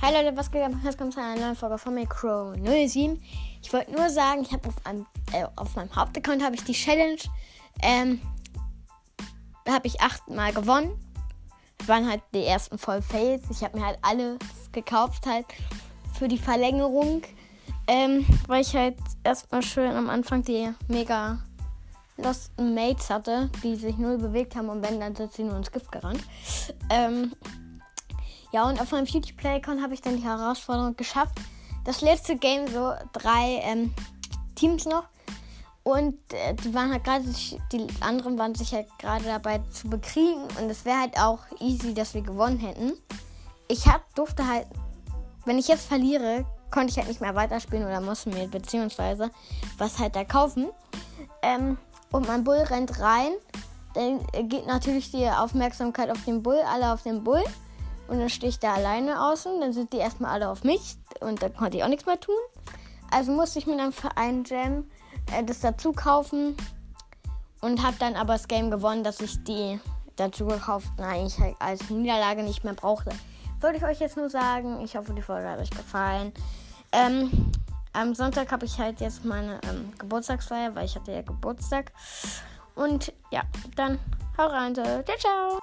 Hi Leute, was geht ab? Jetzt kommt zu einer neuen Folge von Micro 07. Ich wollte nur sagen, ich habe auf, äh, auf meinem Hauptaccount habe ich die Challenge, ähm, habe ich achtmal gewonnen. Das waren halt die ersten voll Fails. Ich habe mir halt alles gekauft halt für die Verlängerung, ähm, weil ich halt erstmal schön am Anfang die mega Lost Mates hatte, die sich null bewegt haben und wenn, dann sind sie nur ins Gift gerannt. Ähm, ja, und auf meinem Future Playcon habe ich dann die Herausforderung geschafft. Das letzte Game so drei ähm, Teams noch. Und äh, die waren halt gerade, die anderen waren sich halt gerade dabei zu bekriegen. Und es wäre halt auch easy, dass wir gewonnen hätten. Ich hab, durfte halt, wenn ich jetzt verliere, konnte ich halt nicht mehr weiterspielen oder musste mir beziehungsweise was halt da kaufen. Ähm, und mein Bull rennt rein. Dann geht natürlich die Aufmerksamkeit auf den Bull, alle auf den Bull. Und dann stehe ich da alleine außen. Dann sind die erstmal alle auf mich. Und dann konnte ich auch nichts mehr tun. Also musste ich mir dann für einen Jam äh, das dazu kaufen. Und habe dann aber das Game gewonnen, dass ich die dazu gekauften eigentlich halt als Niederlage nicht mehr brauchte. Würde ich euch jetzt nur sagen. Ich hoffe, die Folge hat euch gefallen. Ähm, am Sonntag habe ich halt jetzt meine ähm, Geburtstagsfeier, weil ich hatte ja Geburtstag. Und ja, dann hau rein. Ciao, ciao.